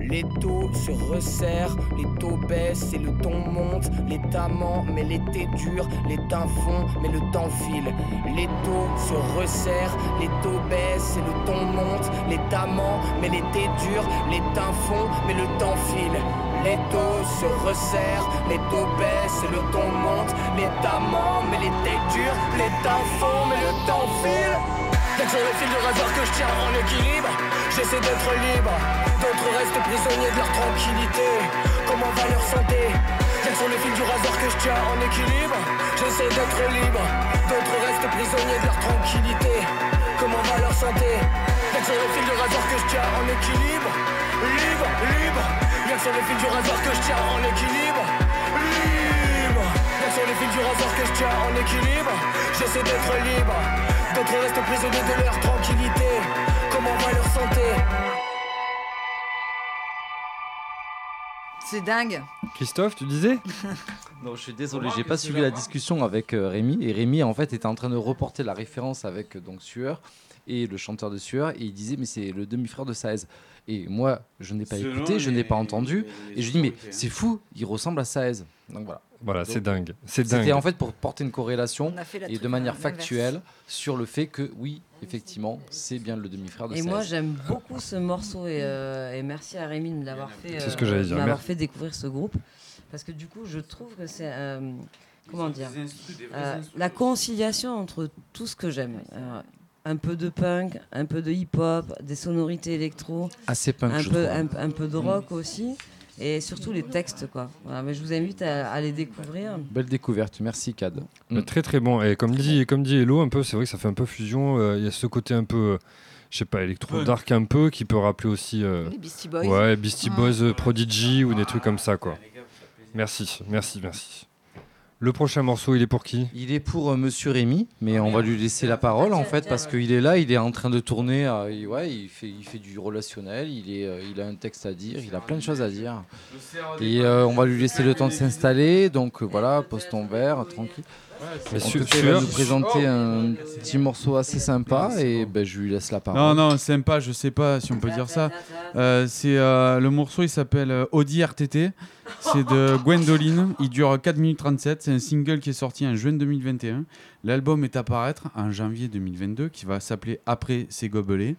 Les taux se resserrent, les taux baissent et le ton monte. Ment, mais l'été dure, les temps fond, mais le temps file. Les taux se resserrent, les taux baissent et le ton monte. L'état ment, mais l'été dure, les temps fond, mais le temps file. Les taux se resserrent, les taux baissent et le ton monte. L'état ment, mais l'été dure, les temps fond, mais le temps file. Que sur le fil du rasoir que je tiens en équilibre J'essaie d'être libre D'autres restent prisonniers de leur tranquillité Comment va leur santé? Y'a que sur le fil du rasoir que je tiens en équilibre J'essaie d'être libre D'autres restent prisonniers de leur tranquillité. Comment va leur santé Y'a que sur le fil du rasoir que je tiens en équilibre Libre, libre. Que sur le fil du rasoir que je tiens en équilibre Libre. Que sur le fil du rasoir que je tiens en équilibre J'essaie d'être libre D'autres restent prisonniers de leur tranquillité. Comment va leur santé C'est dingue. Christophe, tu disais? Non, je suis désolé, j'ai pas suivi la discussion avec euh, Rémi. Et Rémi, en fait, était en train de reporter la référence avec euh, donc Sueur et le chanteur de Sueur. Et il disait, mais c'est le demi-frère de Saez. Et moi, je n'ai pas Selon écouté, je les- n'ai pas entendu. les Et je dis, mais c'est fou, il ressemble à Saez. Donc voilà. Voilà, c'est dingue. C'est C'était dingue. en fait pour porter une corrélation On a fait la et truc de manière l'inverse. factuelle sur le fait que, oui, effectivement, c'est bien le demi-frère de Et moi, j'aime beaucoup ce morceau et, euh, et merci à Rémi de l'avoir fait, C'est ce que j'allais dire, de m'avoir merci. fait découvrir ce groupe. Parce que du coup, je trouve que c'est. euh, comment dire euh, La conciliation entre tout ce que j'aime. Euh, un peu de punk, un peu de hip-hop, des sonorités électro, Assez punk, un je peu, trouve. un, un peu de rock aussi, et surtout les textes. Quoi. Voilà, mais je vous invite à, à les découvrir. Belle découverte, merci Cad. Très très bon. Et comme dit, comme dit Hello, un peu, c'est vrai que ça fait un peu fusion. euh, Il y a ce côté un peu, euh, je sais pas, électro dark un peu, qui peut rappeler aussi. euh, Les Beastie Boys. Ouais, Beastie Ouais. Boys, euh, Prodigy ou des trucs comme ça, quoi. Merci, merci, merci. Le prochain morceau, il est pour qui? Il est pour euh, Monsieur Rémi, mais on va lui laisser la parole en fait parce qu'il est là, il est en train de tourner, euh, il- ouais, il fait, il fait du relationnel, il, est, euh, il a un texte à dire, il a plein de choses à dire. Et euh, on va lui laisser le temps de s'installer, donc euh, voilà, pose ton verre, tranquille. Mais En tout cas, il va nous présenter un petit morceau assez sympa et ben, je lui laisse la parole. Non, non, sympa, je sais pas si on peut dire ça. Euh, c'est euh, Le morceau, il s'appelle euh, Audi RTT. C'est de Gwendoline. Il dure 4 minutes 37. C'est un single qui est sorti en juin 2021. L'album est à paraître en janvier 2022, qui va s'appeler Après ces gobelets.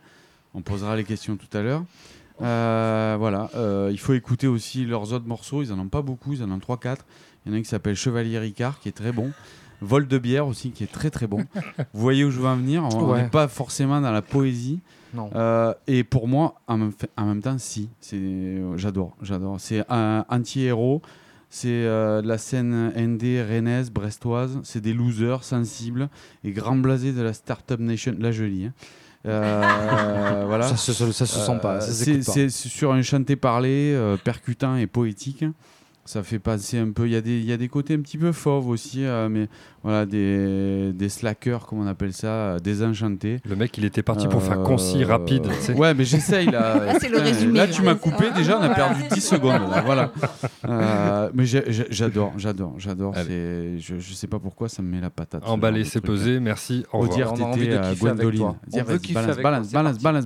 On posera les questions tout à l'heure. Euh, voilà, il faut écouter aussi leurs autres morceaux. Ils en ont pas beaucoup, ils en ont 3-4. Il y en a un qui s'appelle Chevalier Ricard, qui est très bon. Vol de bière aussi, qui est très très bon. Vous voyez où je veux en venir On Ouais. n'est pas forcément dans la poésie. Non. Euh, et pour moi, en même, en même temps, si. J'adore, j'adore. C'est un anti-héros. C'est euh, de la scène ND, rennaise, brestoise. C'est des losers sensibles et grand blasés de la Startup Nation. Là, je lis. hein. Euh, voilà. Ça se- ça se sent pas, c'est, sur un chanté parlé euh, percutant et poétique. Ça fait passer un peu. Il y, a des- il y a des côtés un petit peu fauves aussi, euh, mais voilà, des, des slackers, comme on appelle ça, euh, désenchantés. Le mec, il était parti pour faire concis, rapide, tu sais. Ouais, mais j'essaye là. Là, c'est le résumé, Là, tu m'as coupé déjà, on a perdu 10 secondes. là, voilà. Euh, mais j'adore, j'adore, j'adore. C'est- Je, je sais pas pourquoi, ça me met la patate. Emballé, c'est pesé, merci, au revoir. dire On a envie t'étais de à kiffer avec toi. On veut kiffer balance, avec balance, balance.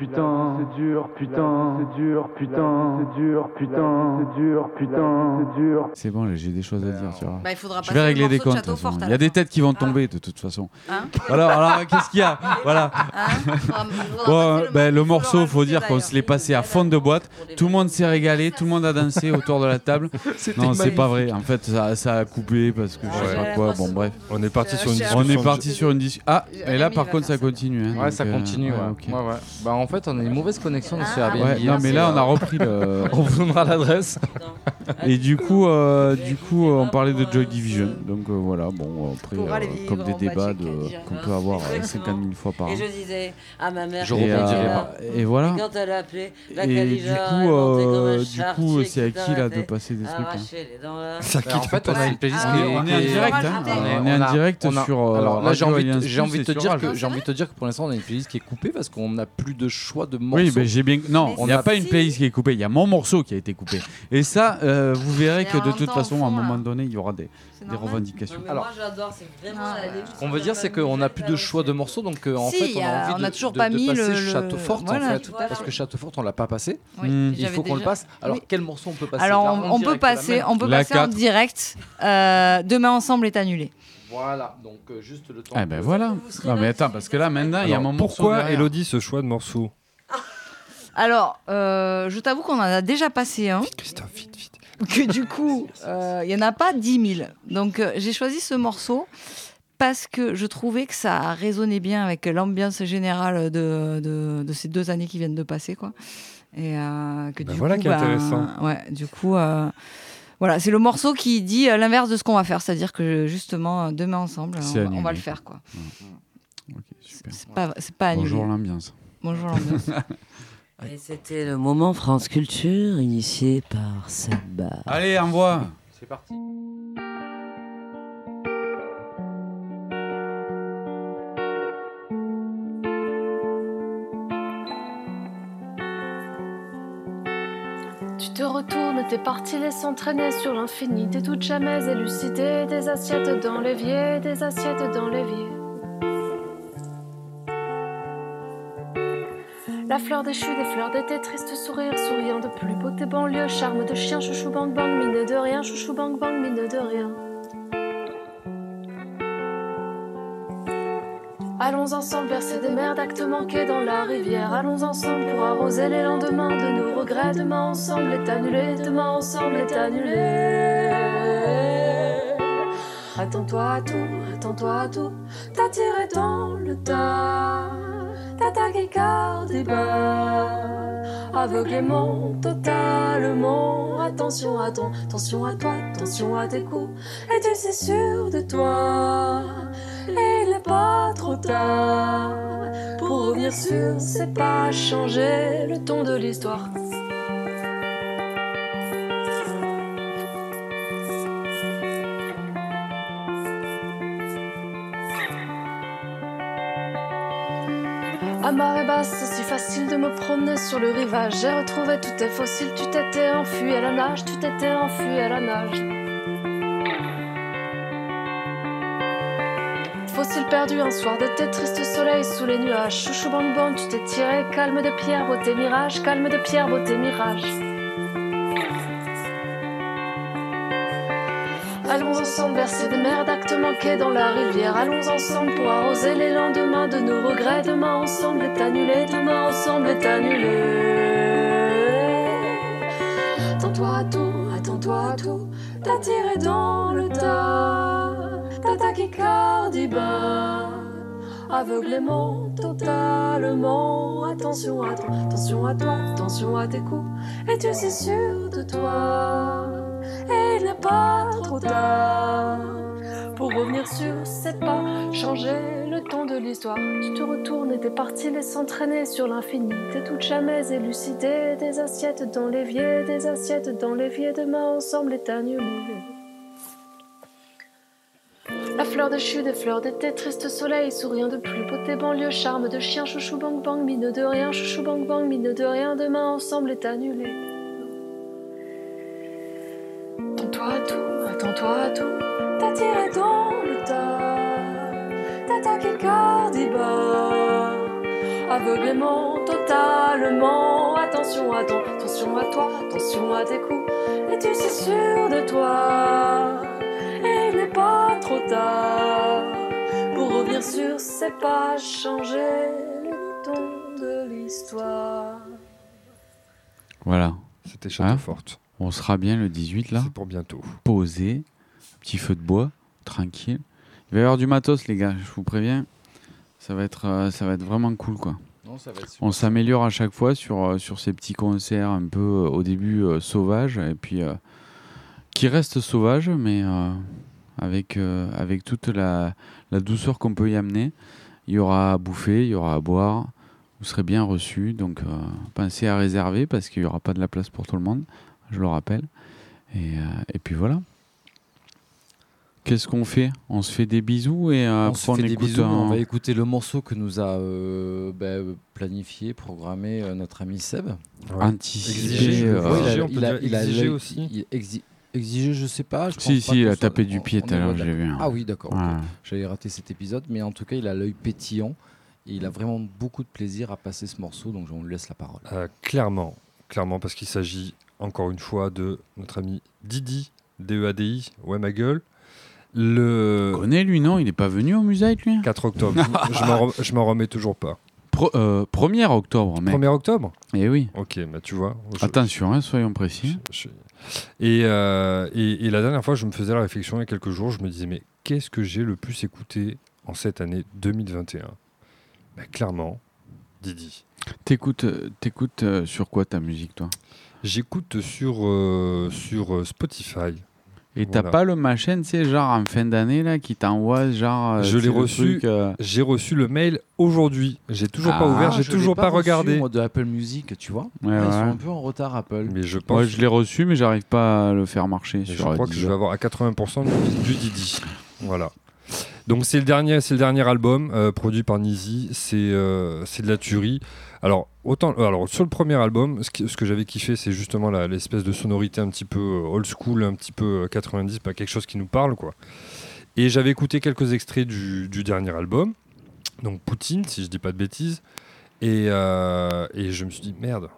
Putain, c'est dur, putain, c'est dur, putain, c'est dur, putain, c'est dur, putain, c'est dur. C'est bon, j'ai des choses à dire, tu vois. Bah, il faudra je vais le régler des de comptes. de Il y a des têtes qui vont tomber de toute façon. Hein alors, alors qu'est-ce qu'il y a Voilà. Bon, passer le ben, le morceau, faut dire qu'on se l'est passé à fond de boîte. Tout le monde s'est régalé, tout le monde a dansé autour de la table. Non, c'est pas vrai. En fait, ça, ça a coupé parce que je sais pas quoi. Bon, bref. On est parti sur une On discussion. est parti sur une discussion. Ah, et là, par contre, ça continue. hein, Ouais, ça euh, continue. ouais. ok. Ouais, ouais. Bah, en fait, on a une mauvaise connexion Ah, sur Airbnb. Ouais, non, mais là, on a repris le. on vous donnera l'adresse. Et du coup, euh, du coup, euh, on parlait de Joy Division. Donc euh, voilà, bon, après, euh, comme des débats de- à qu'on peut avoir euh, 50 000 fois par an. Et je disais à ma mère, Je qui rebondirai pas. Et voilà. quand elle a appelé la Et du coup, euh, du coup, qui c'est à qui là de t'arrêtait, passer des trucs là. Ça Bah, en fait, on a une playlist Ah, qui on est en qui direct, hein. On est en direct sur, Alors là, j'ai envie, de- de te dire que j'ai envie de te dire que pour l'instant, on a une playlist qui est coupée parce qu'on n'a plus de choix de morceaux. Oui, mais j'ai bien. Non, il On n'y a a- pas une playlist qui est coupée. Il y a mon morceau qui a été coupé. Et ça, euh, vous verrez que de toute façon, à un moment donné, il y aura des, des revendications. Alors, moi j'adore, c'est vraiment la Ce qu'on veut dire, c'est qu'on n'a plus de choix de morceaux, donc euh, en Si, fait, on a a- envie on de, a toujours de- pas de mis passer le- Château le- Fort, voilà, en fait, parce que Château Fort, on l'a pas passé. Oui, Hmm. Il faut qu'on le passe. Alors, quel morceau on peut passer Alors, on, peut passer, on peut passer en 4. direct. Euh, Demain ensemble est annulé. Voilà, donc euh, juste le temps. Ah ben voilà. Non mais attends, parce que là maintenant, il y a mon morceau pourquoi. Elodie ce choix de morceau Alors, euh, je t'avoue qu'on en a déjà passé un. Christophe, vite, vite. Que du coup, euh, il n'y en a pas 10 000. Donc, euh, j'ai choisi ce morceau parce que je trouvais que ça résonnait bien avec l'ambiance générale de, de, de ces deux années qui viennent de passer. Quoi. Et euh, que Ben du voilà coup, qui est intéressant. Ouais, du coup, euh, voilà, c'est le morceau qui dit euh, l'inverse de ce qu'on va faire. C'est-à-dire que justement, euh, demain ensemble, on, va- on va annulé. le faire. Quoi. Super. C'est pas, pas annulé. Bonjour l'ambiance. Bonjour l'ambiance. Et c'était le moment France Culture initié par Seba. Allez, envoie. C'est parti. Tu te retournes, t'es parti, laisse entraîner sur l'infini. T'es toute jamais élucidée. Des assiettes dans l'évier, des assiettes dans l'évier. La fleur déchue des fleurs d'été, triste sourire, souriant de plus beau tes banlieues, charme de chien, chouchou bang bang, mine de rien, chouchou bang bang, mine de rien. Allons ensemble verser des mers d'actes manqués dans la rivière. Allons ensemble pour arroser les lendemains de nos regrets. Demain ensemble est annulé, demain ensemble est annulé. Attends-toi à tout, attends-toi à tout. T'as tiré dans le tas, t'as tagué car des balles. Aveuglément, totalement. Attention à ton, attention à toi, attention à tes coups. Et tu sais sûr de toi. Et il n'est pas trop tard pour revenir sur c'est pas changer le ton de l'histoire. Marée basse, si facile de me promener sur le rivage. J'ai retrouvé tous tes fossiles, tu t'étais enfui à la nage, tu t'étais enfui à la nage. Fossile perdu un soir d'été, triste soleil sous les nuages. Chouchou bang bang, tu t'es tiré, calme de pierre, beauté mirage, calme de pierre, beauté mirage. Allons ensemble verser des mers d'actes manqués dans la rivière. Allons ensemble pour arroser les lendemains de nos regrets. Demain ensemble est annulé, demain ensemble est annulé. Attends-toi à tout, attends-toi à tout. T'as tiré dans le tas, t'as tachycardie bas. Aveuglément, totalement. Attention à toi, attention à toi, attention à tes coups. Et tu sais sûr de toi. Et il n'est pas trop tard pour revenir sur c'est pas changer le ton de l'histoire. Tu te retournes et t'es parti laisse s'entraîner sur l'infini. T'es toute jamais élucidée. Des assiettes dans l'évier, des assiettes dans l'évier. Demain ensemble est annulé. La fleur déchue des fleurs d'été, triste soleil, souriant de plus beau tes banlieues, charme de chien, chouchou bang bang, mine de rien, chouchou bang bang, mine de rien, demain ensemble est annulé. Aveuglément, totalement. Attention à ton, attention à toi, attention à tes coups. Et tu sais sûr de toi, et il n'est pas trop tard pour revenir sur ces pages, changer le ton de l'histoire. Voilà. C'était Château Hein Forte. On sera bien le 18 là. C'est pour bientôt. Posé, petit feu de bois, tranquille. Il va y avoir du matos les gars, je vous préviens. Ça va être, euh, ça va être vraiment cool quoi. Non, ça va être super. On s'améliore à chaque fois sur, euh, sur ces petits concerts un peu euh, au début euh, sauvages et puis euh, qui restent sauvages mais euh, avec, avec toute la, la douceur qu'on peut y amener. Il y aura à bouffer, il y aura à boire. Vous serez bien reçus donc pensez à réserver parce qu'il n'y aura pas de la place pour tout le monde, je le rappelle. Et, et puis voilà. Qu'est-ce qu'on fait? On se fait des bisous et euh, on se fait des écoute bisous, un- on va écouter le morceau que nous a euh, bah, planifié, programmé euh, notre ami Seb. Ouais. Anticipé, Exigé, euh, on aussi. Exigé, je sais pas. Je Si, pense si, pas il a soit- tapé du pied on tout à l'heure, j'ai vu, hein. Ah oui, d'accord. Ouais. J'avais raté cet épisode, mais en tout cas, il a l'œil pétillant et il a vraiment beaucoup de plaisir à passer ce morceau, donc on lui laisse la parole. Euh, clairement, clairement, parce qu'il s'agit encore une fois de notre ami Didi, D-E-A-D-I, ouais ma gueule. Le... connais lui, non? Il n'est pas venu au musée lui? 4 octobre. je m'en remets toujours pas. Pro- euh, 1er octobre, mec. 1er octobre? Eh oui. Ok, bah tu vois. je- Attention, hein, soyons précis. Et, euh, et, et la dernière fois, je me faisais la réflexion il y a quelques jours, je me disais, mais qu'est-ce que j'ai le plus écouté en cette année 2021 Bah, Clairement, Didi. T'écoutes, euh, t'écoutes euh, sur quoi ta musique, toi? J'écoute sur, euh, sur euh, Spotify. Et t'as Voilà. pas le machin, tu sais, genre en fin d'année, là, qui t'envoie, genre. euh, Je l'ai reçu. euh, J'ai reçu le mail aujourd'hui. J'ai toujours pas Ah, ouvert, j'ai toujours pas, reçu, regardé. moi, de Apple Music, tu vois. Ouais, Ils ouais. sont un peu en retard, Apple. Mais je pense. Moi, je l'ai reçu, mais j'arrive pas à le faire marcher sur je crois que je vais avoir à 80% du, du Didi. Voilà. Donc c'est le dernier, c'est le dernier album euh, produit par Nizi. C'est euh, c'est de la tuerie. Alors autant, euh, alors sur le premier album, ce, que j'avais kiffé, c'est justement l'espèce de sonorité un petit peu euh, old school, un petit peu euh, 90, pas quelque chose qui nous parle quoi. Et j'avais écouté quelques extraits du, dernier album, donc Poutine, si je dis pas de bêtises, et, euh, je me suis dit merde.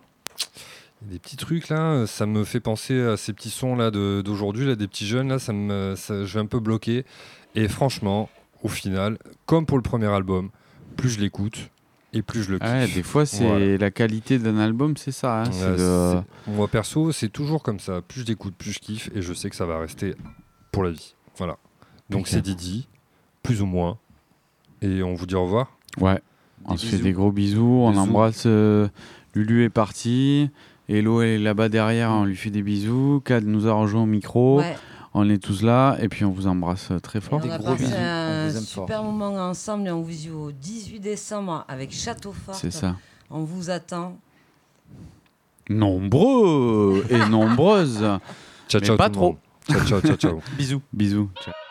Des petits trucs là, ça me fait penser à ces petits sons là d'aujourd'hui, là, des petits jeunes là, ça me, je vais un peu bloquer. Et franchement, au final, comme pour le premier album, plus je l'écoute et plus je le kiffe. Ouais, des fois, c'est Voilà. la qualité d'un album, c'est ça. hein, Ouais, de- Moi perso, c'est toujours comme ça. Plus je l'écoute, plus je kiffe et je sais que ça va rester pour la vie. Voilà. Donc c'est Didi, plus ou moins. Et on vous dit au revoir. Ouais. On se fait des gros bisous. On embrasse. euh, Lulu est parti. Hello est là-bas derrière. On lui fait des bisous. Cad nous a rejoint au micro. Ouais. On est tous là. Et puis on vous embrasse euh, très Et fort. on a passé un super moment ensemble et on vous dit au 18 décembre avec Château Fort. C'est ça. On vous attend. Nombreux et nombreuses. Ciao, Mais ciao pas tout le trop. Ciao, ciao, ciao, ciao. Bisous. Bisous. Ciao.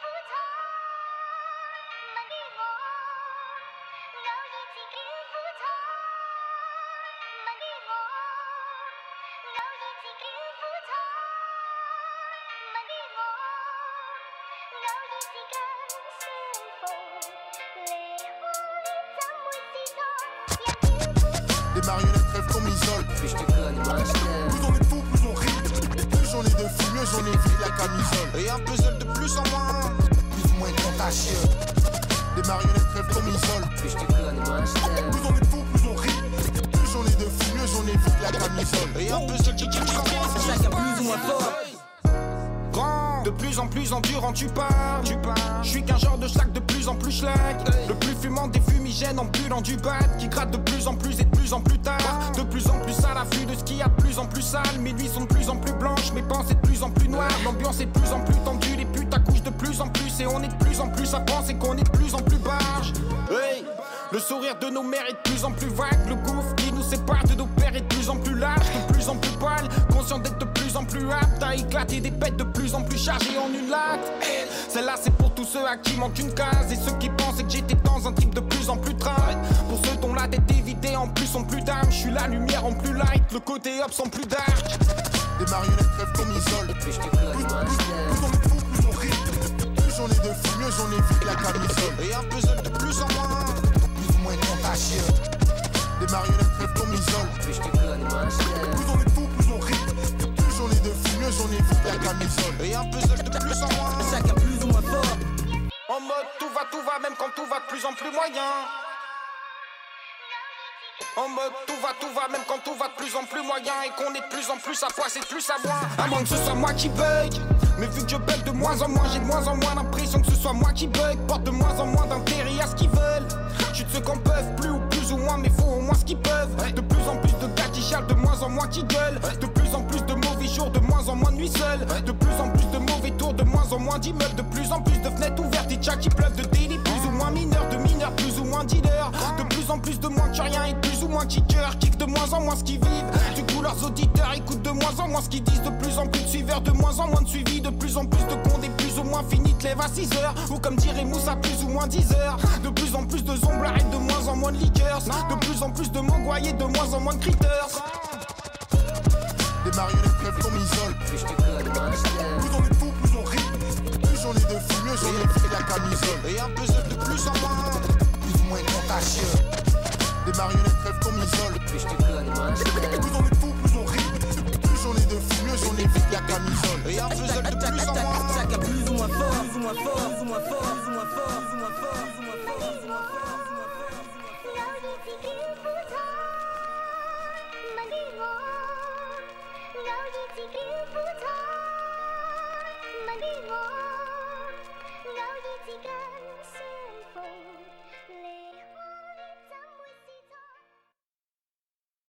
Quand tout va de plus en plus moyen. En mode tout va, tout va, même quand tout va de plus en plus moyen et qu'on est de plus en plus à foi, c'est plus à moins. À moins que ce soit moi qui bug. Mais vu que je bug de moins en moins, j'ai de moins en moins l'impression que ce soit moi qui bug. Porte de moins en moins d'intérêt à ce qu'ils veulent. Je de ceux qu'on peuvent plus ou plus ou moins, mais faut au moins ce qu'ils peuvent. De plus en plus de gars qui de moins en moins qui gueulent. De plus en plus de mauvais jours, de moins en moins de nuits seules. De plus en plus de mauvais tours, de moins en moins d'immeubles. De plus en plus de fenêtres ouvertes et chats qui pleuvent de délits. Moins mineurs, de mineurs, plus ou moins dealers. De plus en plus de moins que rien et de plus ou moins kickers. Kick de moins en moins ce qu'ils vivent. Du coup, leurs auditeurs écoutent de moins en moins ce qu'ils disent. De plus en plus de suiveurs, de moins en moins de suivi. De plus en plus de comptes et plus ou moins finis te à 6 heures. Ou comme dirait Moussa, plus ou moins 10 heures. De plus en plus de zomblard et de moins en moins de liqueurs. De plus en plus de mongoyes et de moins en moins de critters. Les marionnettes rêvent qu'on m'isole. Plus on est fou, plus on rit. Plus on est de fou, mieux on évite la camisole. Et un puzzle de plus en moins. Plus ou moins contagieux. Les marionnettes rêvent qu'on m'isole. Plus Plus on est fou, plus on rit. Plus on est de fou, mieux on évite la camisole. Et un puzzle de plus en. Chacun plus ou moins fort, plus ou moins fort, plus ou moins fort, plus ou moins fort,